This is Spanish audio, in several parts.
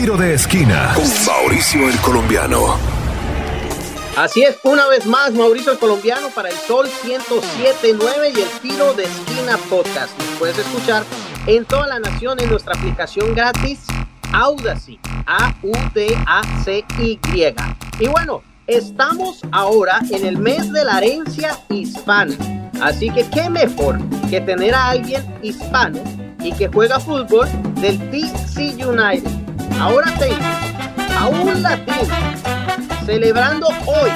Tiro de esquina con Mauricio el Colombiano. Así es, una vez más, Mauricio el Colombiano para el Sol 107.9 y el Tiro de Esquina Podcast. Nos puedes escuchar en toda la nación en nuestra aplicación gratis Audacy, A-U-D-A-C-Y. Y bueno, estamos ahora en el mes de la herencia hispana. Así que qué mejor que tener a alguien hispano y que juega fútbol del DC United. Ahora tengo a un latino celebrando hoy,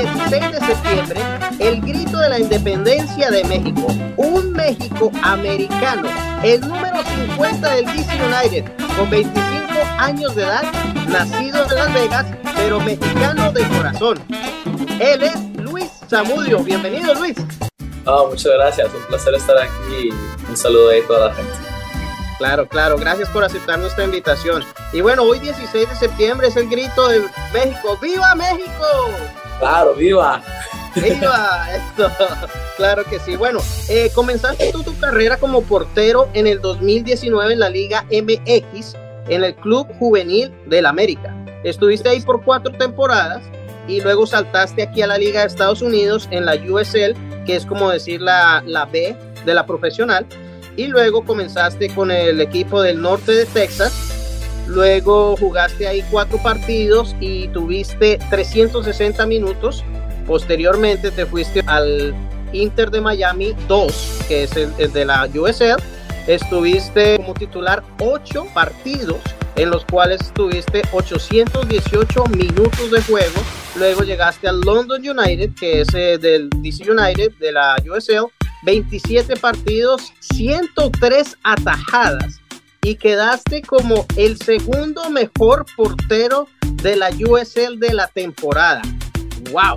16 de septiembre, el grito de la independencia de México. Un México americano, el número 50 del DC United, con 25 años de edad, nacido en Las Vegas, pero mexicano de corazón. Él es Luis Zamudio. Bienvenido, Luis. Oh, muchas gracias, un placer estar aquí. Un saludo a toda la gente. Claro, claro, gracias por aceptar nuestra invitación. Y bueno, hoy 16 de septiembre es el grito de México. ¡Viva México! Claro, viva. ¡Viva! Esto, claro que sí. Bueno, eh, comenzaste tú tu carrera como portero en el 2019 en la Liga MX, en el Club Juvenil del América. Estuviste ahí por cuatro temporadas y luego saltaste aquí a la Liga de Estados Unidos en la USL, que es como decir la, la B de la profesional, y luego comenzaste con el equipo del norte de Texas, luego jugaste ahí cuatro partidos y tuviste 360 minutos, posteriormente te fuiste al Inter de Miami 2, que es el, de la USL, estuviste como titular ocho partidos en los cuales tuviste 818 minutos de juego. Luego llegaste al London United, que es eh, del DC United, de la USL, 27 partidos, 103 atajadas y quedaste como el segundo mejor portero de la USL de la temporada. ¡Wow!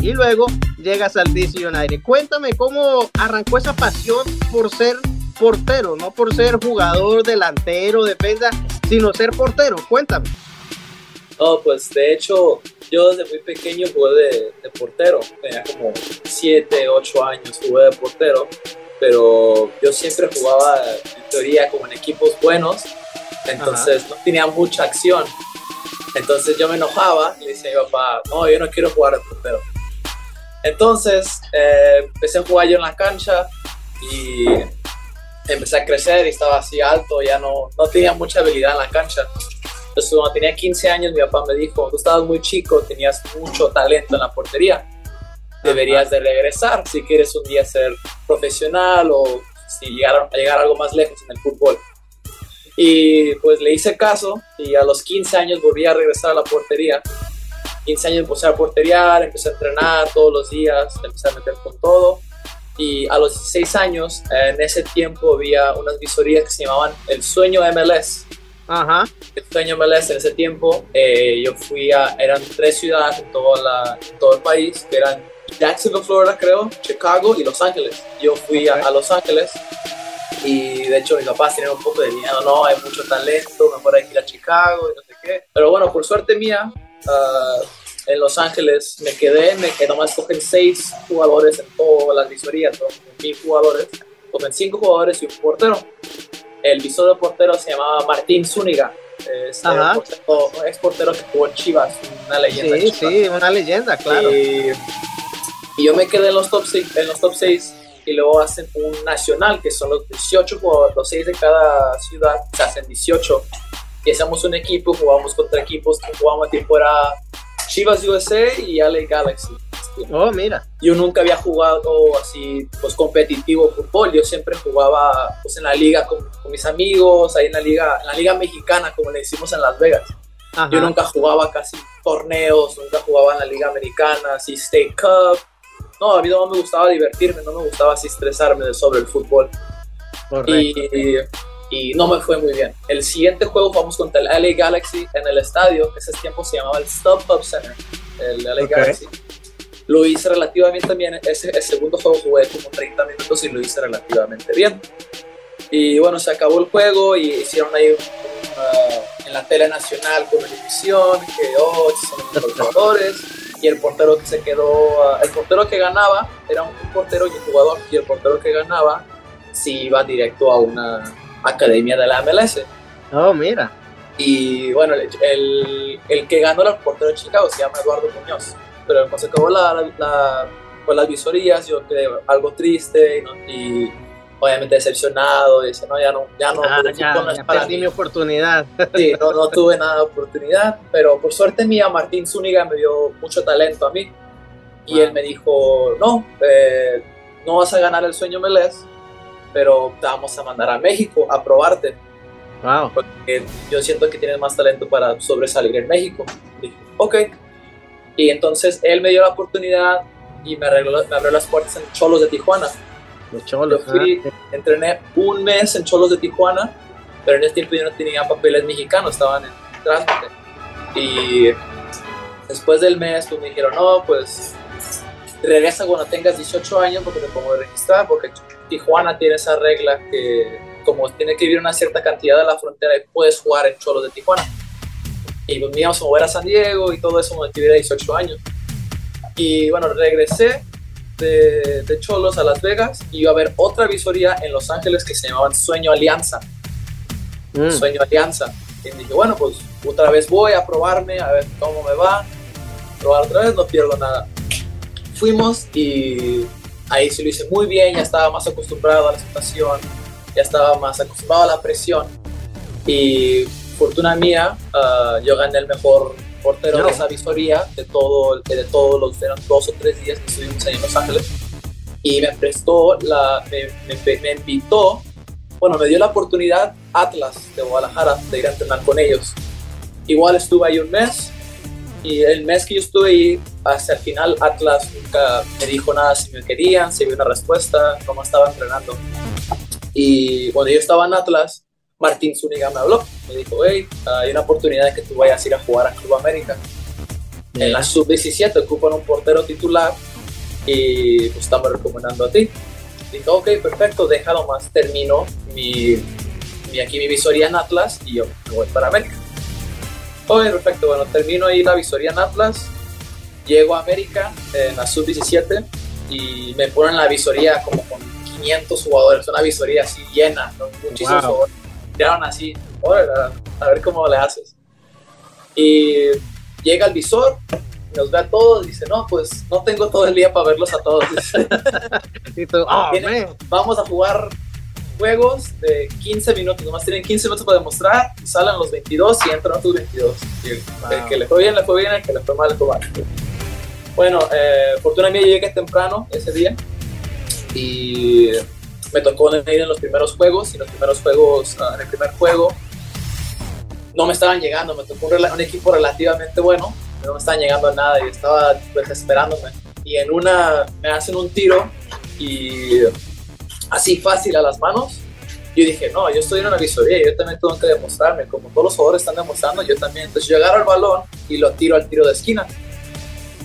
Y luego llegas al DC United. Cuéntame cómo arrancó esa pasión por ser portero, no por ser jugador, delantero, defensa, sino ser portero. Cuéntame. No, pues de hecho, yo desde muy pequeño jugué de, de portero. Tenía como 7, 8 años jugué de portero. Pero yo siempre jugaba, en teoría, como en equipos buenos. Entonces Ajá. no tenía mucha acción. Entonces yo me enojaba y le decía a mi papá, no, yo no quiero jugar de portero. Entonces eh, empecé a jugar yo en la cancha y empecé a crecer y estaba así alto, ya no, no tenía mucha habilidad en la cancha. Entonces cuando tenía 15 años mi papá me dijo, tú estabas muy chico, tenías mucho talento en la portería, deberías de regresar si quieres un día ser profesional o si llegar a llegar algo más lejos en el fútbol. Y pues le hice caso y a los 15 años volví a regresar a la portería. 15 años empecé a porteriar, empecé a entrenar todos los días, empecé a meter con todo y a los 16 años, en ese tiempo había unas visorías que se llamaban El Sueño MLS. Ajá. El Sueño MLS en ese tiempo, eh, yo fui a, eran tres ciudades en, toda la, todo el país, que eran Jacksonville, Florida creo, Chicago y Los Ángeles. Yo fui okay. a, a, Los Ángeles y de hecho mis papás tenían un poco de miedo, no, hay mucho talento, mejor hay que ir a Chicago y no sé qué. Pero bueno, por suerte mía, uh, en Los Ángeles me quedé, me quedé, nomás cogen seis jugadores en todas las visorías, ¿no? mil jugadores, cogen cinco jugadores y un portero. El visor de portero se llamaba Martín Zúñiga, es portero, un ex portero que jugó en Chivas, una leyenda. Sí, sí, una leyenda, claro. Y, y, yo me quedé en los top seis, en los top seis y luego hacen un nacional, que son los 18 jugadores, los seis de cada ciudad, se hacen 18. Y hacemos un equipo, jugamos contra equipos jugamos tiempo era Chivas USA y LA Galaxy. Oh, mira. Yo nunca había jugado así, pues competitivo fútbol. Yo siempre jugaba pues, en la liga con, con, mis amigos, ahí en la liga, en la liga mexicana, como le decimos en Las Vegas. Ajá. Yo nunca jugaba casi torneos, nunca jugaba en la liga americana, así State Cup. No, a mí no me gustaba divertirme, no me gustaba así estresarme sobre el fútbol. Correcto. Y, y no me fue muy bien. El siguiente juego jugamos contra el LA Galaxy en el estadio, ese tiempo se llamaba el StubHub Center, el LA okay. Galaxy. Lo hice relativamente bien, ese el segundo juego jugué como 30 minutos y lo hice relativamente bien. Y bueno, se acabó el juego y hicieron ahí uh, en la tele nacional con televisión que oh, son los jugadores y el portero que se quedó, uh, el portero que ganaba era un portero y un jugador y el portero que ganaba sí iba directo a una academia de la MLS. Oh, mira. Y bueno, el, el, que ganó el portero de Chicago se llama Eduardo Muñoz. Pero cuando se acabó la, la, pues las visorías, yo quedé algo triste y, obviamente decepcionado. Y dice, no, ya no, ya no, ah, ya, perdí mi oportunidad. Sí, no, no tuve nada de oportunidad. Pero por suerte mía, Martín Zúñiga me dio mucho talento a mí. Y él me dijo, no, eh, no vas a ganar el sueño Melés, pero te vamos a mandar a México a probarte Wow. Porque yo siento que tienes más talento para sobresalir en México. dije, ok. Y entonces él me dio la oportunidad y me, arregló, me abrió las puertas en Cholos de Tijuana. Los Cholos. Yo fui, ah. entrené un mes en Cholos de Tijuana, pero en ese tiempo yo no tenía papeles mexicanos, estaban en trámite. Y después del mes pues me dijeron, no, pues regresa cuando tengas 18 años porque te pongo a registrar, porque Tijuana tiene esa regla que como tiene que vivir una cierta cantidad de la frontera, puedes jugar en Cholos de Tijuana. Y pues íbamos a mover a San Diego y todo eso cuando tuviera 18 años. Y bueno, regresé de, de, Cholos a Las Vegas y iba a ver otra visoría en Los Ángeles que se llamaba Sueño Alianza. Mm. Sueño Alianza. Y dije, bueno, pues otra vez voy a probarme, a ver cómo me va. Probar otra vez, no pierdo nada. Fuimos y ahí sí lo hice muy bien, ya estaba más acostumbrado a la situación ya estaba más acostumbrado a la presión y fortuna mía, uh, yo gané el mejor portero de esa visoría de, todo, de todos los eran dos o tres días que estuvimos ahí en Los Ángeles y me prestó, la, me, me, me, invitó, bueno, me dio la oportunidad Atlas de Guadalajara de ir a entrenar con ellos. Igual estuve ahí un mes y el mes que yo estuve ahí, hasta el final Atlas nunca me dijo nada si me querían, si había una respuesta, cómo estaba entrenando. Y cuando yo estaba en Atlas, Martín Zúñiga me habló. Me dijo, hey, hay una oportunidad de que tú vayas a ir a jugar a Club América. En la sub-17 ocupan un portero titular y pues estamos recomendando a ti. Dije, ok, perfecto, déjalo más. Termino mi, mi, aquí mi visoría en Atlas y yo me voy para América. Ok, perfecto, bueno, termino ahí la visoría en Atlas, llego a América en la sub-17 y me ponen la visoría como con 500 jugadores, una visoría así llena, muchísimos jugadores. Tiraron así, a ver cómo le haces. Y llega el visor, nos ve a todos y dice, no, pues no tengo todo el día para verlos a todos. Ah, vamos a jugar juegos de 15 minutos, nomás tienen 15 minutos para demostrar, salen los 22 y entran otros 22. El que le fue bien, le fue bien, el que le fue mal, le fue mal. Bueno, eh, fortuna mía, llegué temprano ese día y me tocó ir en los primeros juegos y los primeros juegos, ah, en el primer juego no me estaban llegando, me tocó un, equipo relativamente bueno, no me estaban llegando a nada y estaba desesperándome. Y en una me hacen un tiro y así fácil a las manos. Yo dije, no, yo estoy en una visoría, yo también tengo que demostrarme, como todos los jugadores están demostrando, yo también. Entonces yo agarro el balón y lo tiro al tiro de esquina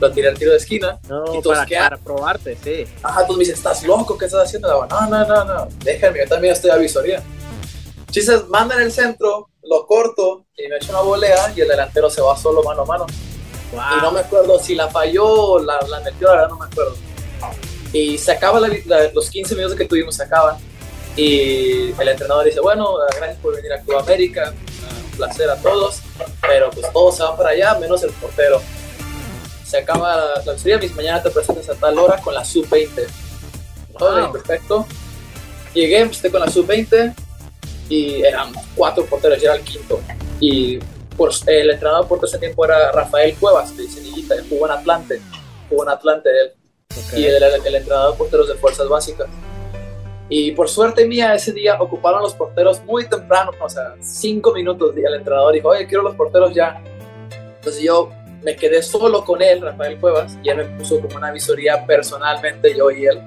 lo tiré al tiro de esquina. No, para, para, probarte, sí. Ajá, tú me dices, ¿estás loco? ¿Qué estás haciendo? No, no, no, no, déjame, yo también estoy a visoría. Chistes, manda en el centro, lo corto y me echo una volea y el delantero se va solo mano a mano. Y no me acuerdo si la falló o la, la metió, la verdad no me acuerdo. Y se acaba los 15 minutos que tuvimos, se acaban. Y el entrenador dice, bueno, gracias por venir a Club América, un placer a todos, pero pues todos se van para allá, menos el portero se acaba la, la serie, mis mañana te presentas a tal hora con la sub-20. Todo perfecto. Llegué, empecé con la sub-20 y eran cuatro porteros, yo era el quinto. Y por, el entrenador por todo ese tiempo era Rafael Cuevas, que dice Nillita, jugó en Atlante, jugó en Atlante él. Y él era el, entrenador de porteros de fuerzas básicas. Y por suerte mía, ese día ocuparon los porteros muy temprano, o sea, cinco minutos. Y el entrenador dijo, oye, quiero los porteros ya. Entonces yo me quedé solo con él, Rafael Cuevas, y él me puso como una visoría personalmente, yo y él.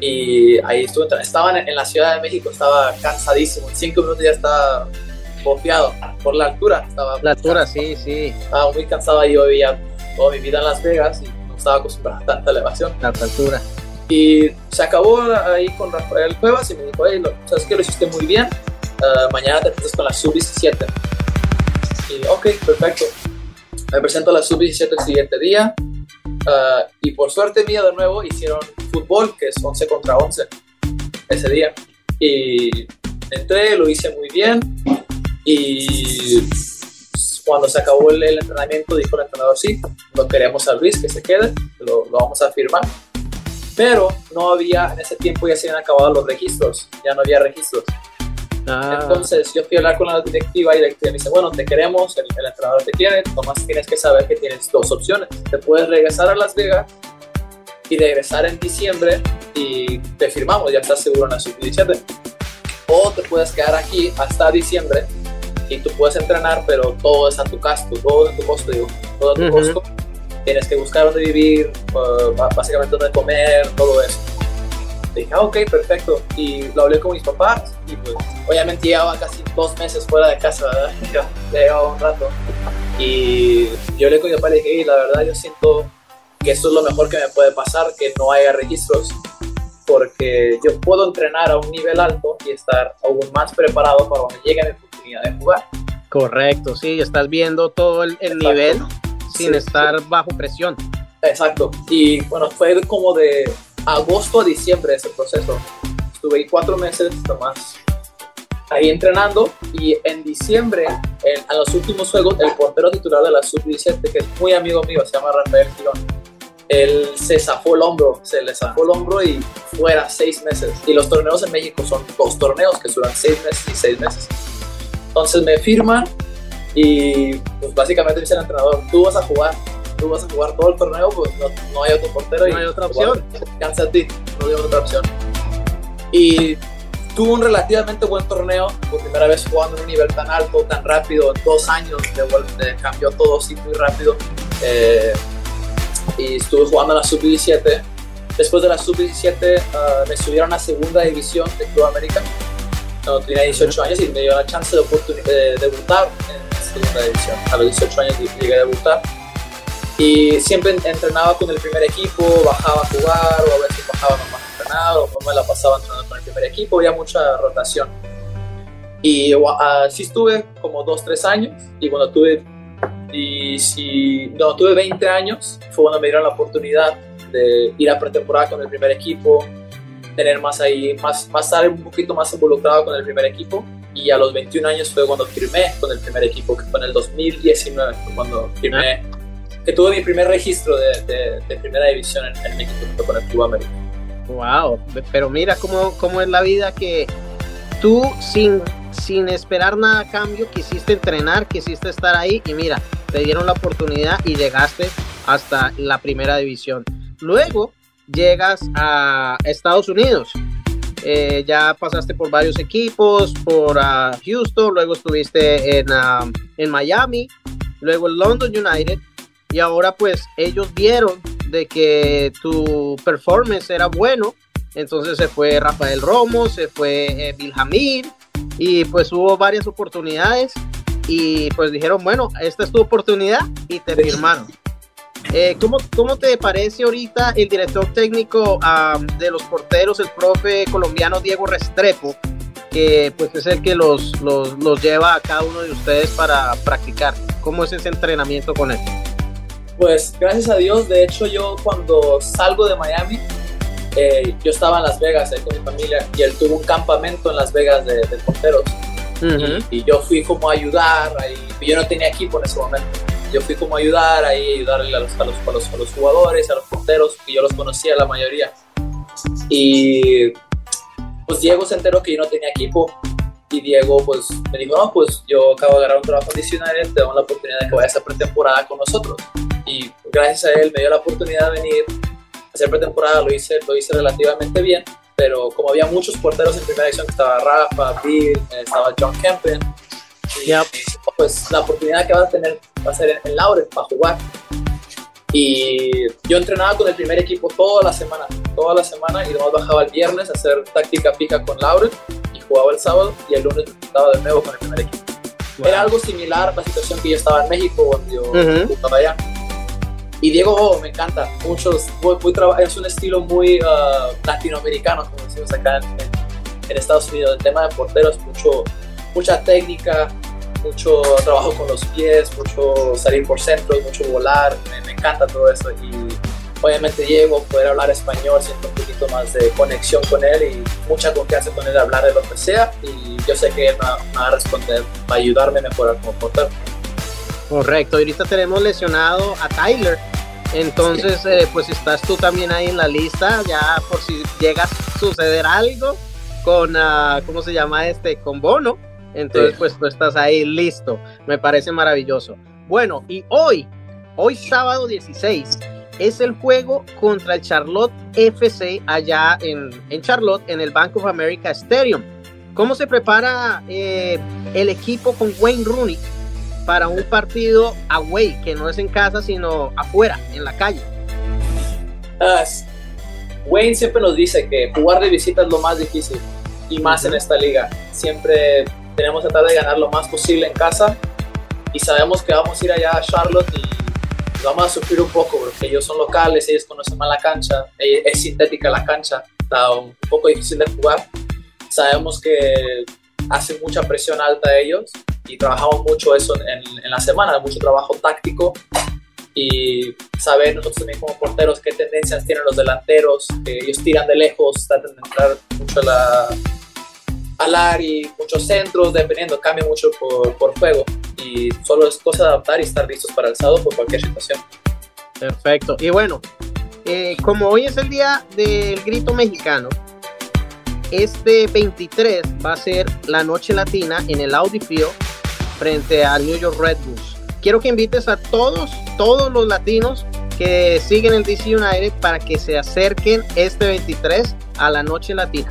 Y ahí estuve, estaba en, la Ciudad de México, estaba cansadísimo, en cinco minutos ya estaba bofeado por la altura. Estaba la altura, sí, sí. Estaba muy cansado, yo vivía toda mi vida en Las Vegas y no estaba acostumbrado a tanta elevación. La altura. Y se acabó ahí con Rafael Cuevas y me dijo, hey, ¿sabes que Lo hiciste muy bien. Uh, mañana te empiezas con la sub-17. Y ok, perfecto. Me presento a la sub-17 el siguiente día uh, y por suerte mía de nuevo hicieron fútbol, que es 11 contra 11 ese día. Y entré, lo hice muy bien Y cuando se acabó el, entrenamiento, dijo el entrenador, sí, no queremos a Luis que se quede, lo, lo vamos a firmar. Pero no había, en ese tiempo ya se habían acabado los registros, ya no había registros. Ah. Entonces yo fui a hablar con la directiva y la directiva me dice, bueno, te queremos, el, entrenador te quiere, nomás tienes que saber que tienes dos opciones. Te puedes regresar a Las Vegas y regresar en diciembre y te firmamos, ya estás seguro en la sub-17. O te puedes quedar aquí hasta diciembre y tú puedes entrenar, pero todo es a tu costo, todo es a tu costo, digo, todo a tu costo. Tienes que buscar dónde vivir, uh, básicamente dónde comer, todo eso. Dije, ah, ok, perfecto. Y lo hablé con mis papás y pues obviamente llevaba casi dos meses fuera de casa, ¿verdad? Ya, llevaba un rato. Y yo hablé con mi papá y le dije, la verdad yo siento que esto es lo mejor que me puede pasar, que no haya registros, porque yo puedo entrenar a un nivel alto y estar aún más preparado para cuando llegue mi oportunidad de jugar. Correcto, sí, estás viendo todo el, nivel sin estar bajo presión. Exacto, y bueno, fue como de agosto a diciembre ese proceso. Estuve ahí cuatro meses nomás ahí entrenando y en diciembre, en, los últimos juegos, el portero titular de la sub-17, que es muy amigo mío, se llama Rafael Girón, él se zafó el hombro, se le zafó el hombro y fuera seis meses. Y los torneos en México son dos torneos que duran seis meses y seis meses. Entonces me firman y pues básicamente dice el entrenador, tú vas a jugar, tú vas a jugar todo el torneo, pues no, hay otro portero. No hay otra opción. Cansa a ti, no hay otra opción. Y tuvo un relativamente buen torneo, por primera vez jugando en un nivel tan alto, tan rápido, en dos años de, cambió todo así muy rápido. Eh, y estuve jugando en la sub-17. Después de la sub-17 ah, me subieron a segunda división de Club América. No, tenía 18 años y me dio la chance de, de debutar en segunda división. A los 18 años llegué a debutar. Y siempre entrenaba con el primer equipo, bajaba a jugar o a veces bajaba nomás a entrenar o me la pasaba entrenando con el primer equipo, había mucha rotación. Y así estuve como 2-3 años y cuando tuve y si no, tuve 20 años, fue cuando me dieron la oportunidad de ir a pretemporada con el primer equipo, tener más ahí, más, más estar un poquito más involucrado con el primer equipo. Y a los 21 años fue cuando firmé con el primer equipo, que fue en el 2019, cuando firmé, que tuve mi primer registro de, de, primera división en, en México con el Club América. Wow, pero mira cómo, cómo es la vida que tú sin, sin esperar nada a cambio quisiste entrenar, quisiste estar ahí y mira, te dieron la oportunidad y llegaste hasta la primera división. Luego llegas a Estados Unidos. Eh, ya pasaste por varios equipos, por uh, Houston, luego estuviste en, uh, en Miami, luego en London United y ahora pues ellos vieron de que tu performance era bueno, entonces se fue Rafael Romo, se fue eh, Vilhamir y pues hubo varias oportunidades y pues dijeron, bueno, esta es tu oportunidad y te firmaron. Eh, ¿cómo, ¿cómo, te parece ahorita el director técnico de los porteros, el profe colombiano Diego Restrepo, que pues es el que los, los, los, lleva a cada uno de ustedes para practicar? ¿Cómo es ese entrenamiento con él? Pues gracias a Dios, de hecho yo cuando salgo de Miami, eh, yo estaba en Las Vegas con mi familia y él tuvo un campamento en Las Vegas de, de porteros y, yo fui como a ayudar, ahí, yo no tenía equipo en ese momento. Yo fui como a ayudar, ahí, ayudarle a los, a los, a los, jugadores, a los porteros, que yo los conocía la mayoría. Y pues Diego se enteró que yo no tenía equipo y Diego pues me dijo, no, pues yo acabo de agarrar un trabajo adicional, te damos la oportunidad de que vayas a pretemporada con nosotros. Y gracias a él me dio la oportunidad de venir a hacer pretemporada, lo hice, lo hice relativamente bien pero como había muchos porteros en primera división, estaba Rafa, Bill, estaba John Kempen, y pues la oportunidad que vas a tener va a ser en, Laurel para jugar. Y yo entrenaba con el primer equipo toda la semana, toda la semana, y luego bajaba el viernes a hacer táctica pica con Laurel, y jugaba el sábado, y el lunes estaba de nuevo con el primer equipo. Era algo similar a la situación que yo estaba en México cuando yo jugaba allá y Diego oh, me encanta, muchos, es un estilo muy uh, latinoamericano, como decimos acá en, Estados Unidos. El tema de porteros, mucho, mucha técnica, mucho trabajo con los pies, mucho salir por centro, mucho volar, me, encanta todo eso. Y obviamente llego, poder hablar español, siento un poquito más de conexión con él y mucha confianza con él hablar de lo que sea y yo sé que él me, va a responder, va a ayudarme a mejorar como portero. Correcto, ahorita tenemos lesionado a Tyler, entonces eh, pues estás tú también ahí en la lista, ya por si llega a suceder algo con, uh, ¿cómo se llama este? Con Bono, entonces pues tú estás ahí listo, me parece maravilloso. Bueno, y hoy, hoy sábado 16, es el juego contra el Charlotte FC allá en, en Charlotte, en el Bank of America Stadium. ¿Cómo se prepara eh, el equipo con Wayne Rooney para un partido away, que no es en casa, sino afuera, en la calle? Wayne siempre nos dice que jugar de visita es lo más difícil y más en esta liga. Siempre tenemos que tratar de ganar lo más posible en casa y sabemos que vamos a ir allá a Charlotte y vamos a sufrir un poco porque ellos son locales, ellos conocen más la cancha, eh, es sintética la cancha, está un poco difícil de jugar. Sabemos que hacen mucha presión alta ellos y trabajamos mucho eso en, en la semana, mucho trabajo táctico y saber nosotros también como porteros qué tendencias tienen los delanteros, que ellos tiran de lejos, tratan de entrar mucho a la, al y muchos centros, dependiendo, cambia mucho por, por juego y solo es cosa de adaptar y estar listos para el sábado por cualquier situación. Perfecto. Y bueno, eh, como hoy es el día del grito mexicano, este 23 va a ser la noche latina en el Audi Field frente al New York Red Bulls. Quiero que invites a todos, todos los latinos que siguen el DC United para que se acerquen este 23 a la noche latina.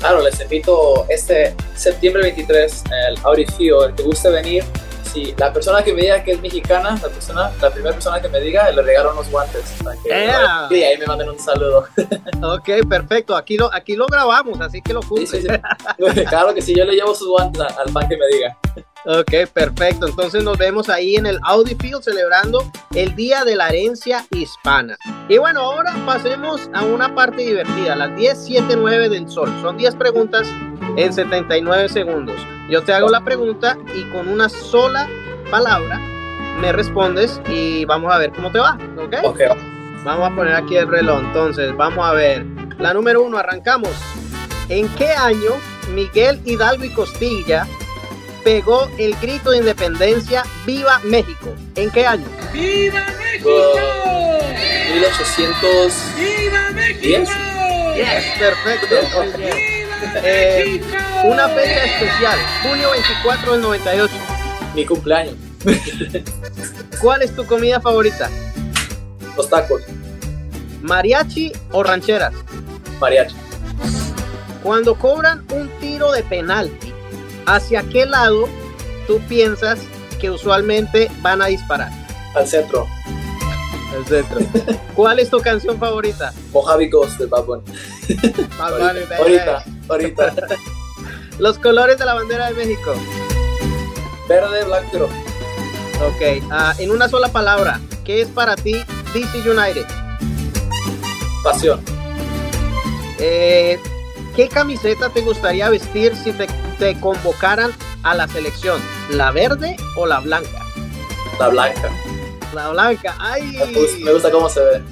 Claro, les invito este septiembre 23, el Audi Field, el que guste venir. Si la persona que me diga que es mexicana, la persona, la primera persona que me diga, le regalo unos guantes. Para que, y ahí me manden un saludo. Ok, perfecto. Aquí lo, aquí lo grabamos, así que lo cumple. Sí, sí, sí. claro que sí, yo le llevo sus guantes al fan que me diga. Ok, perfecto. Entonces nos vemos ahí en el Audi Field celebrando el Día de la Herencia Hispana. Y bueno, ahora pasemos a una parte divertida, las 10, 7, 9 del sol. Son 10 preguntas en 79 segundos. Yo te hago la pregunta y con una sola palabra me respondes y vamos a ver cómo te va. ¿Ok? Ok. Vamos a poner aquí el reloj. Entonces, vamos a ver. La número uno, arrancamos. ¿En qué año Miguel Hidalgo y Costilla pegó el grito de independencia Viva México. ¿En qué año? ¡Viva México! Uh, 1800. ¡Viva México! Yes, perfecto. Eh, una fecha especial, junio 24 del 98. Mi cumpleaños. ¿Cuál es tu comida favorita? Los tacos. ¿Mariachi o rancheras? Mariachi. Cuando cobran un tiro de penalti, ¿hacia qué lado tú piensas que usualmente van a disparar? Al centro. Al centro. ¿Cuál es tu canción favorita? Mojave Ghost de Bad Bunny. Bad Bunny, ahorita, ahorita, ahorita. Los colores de la bandera de México. Verde, blanco. Ok, ah, en una sola palabra, ¿qué es para ti DC United? Pasión. Eh, ¿Qué camiseta te gustaría vestir si te, te convocaran a la selección? ¿La verde o la blanca? La blanca. La blanca, ¡ay! Me gusta, me gusta cómo se ve.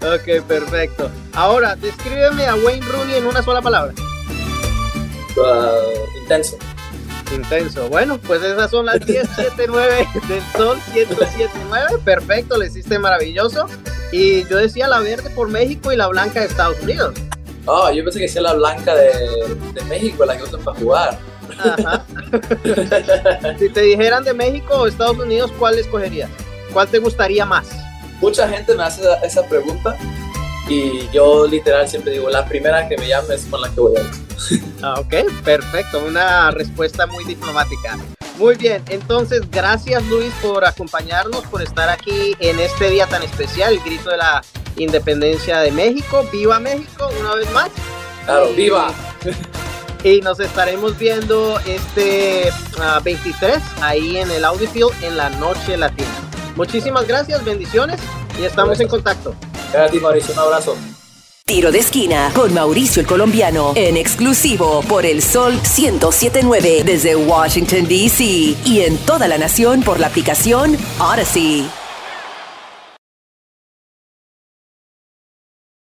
ok, perfecto. Ahora, descríbeme a Wayne Rooney en una sola palabra. Uh, intenso. Intenso. Bueno, pues esas son las 10, 7, 9 del Sol, 107.9. Perfecto, le hiciste maravilloso. Y yo decía la verde por México y la blanca de Estados Unidos. Oh, yo pensé que sea la blanca de, de México, la que usan para jugar. Ajá. si te dijeran de México o Estados Unidos, ¿cuál escogerías? ¿Cuál te gustaría más? Mucha gente me hace esa pregunta y yo literal siempre digo, la primera que me llame es con la que voy a ir. Ah, ok, perfecto, una respuesta muy diplomática. Muy bien, entonces gracias Luis por acompañarnos, por estar aquí en este día tan especial, el grito de la independencia de México. ¡Viva México! Una vez más. Claro, viva. Y nos estaremos viendo este uh, 23 ahí en el Audi Field en la noche latina. Muchísimas gracias, bendiciones y estamos gracias. en contacto. Gracias a ti, Mauricio. Un abrazo. Tiro de esquina con Mauricio el colombiano en exclusivo por el Sol 1079 desde Washington, D.C. y en toda la nación por la aplicación Odyssey.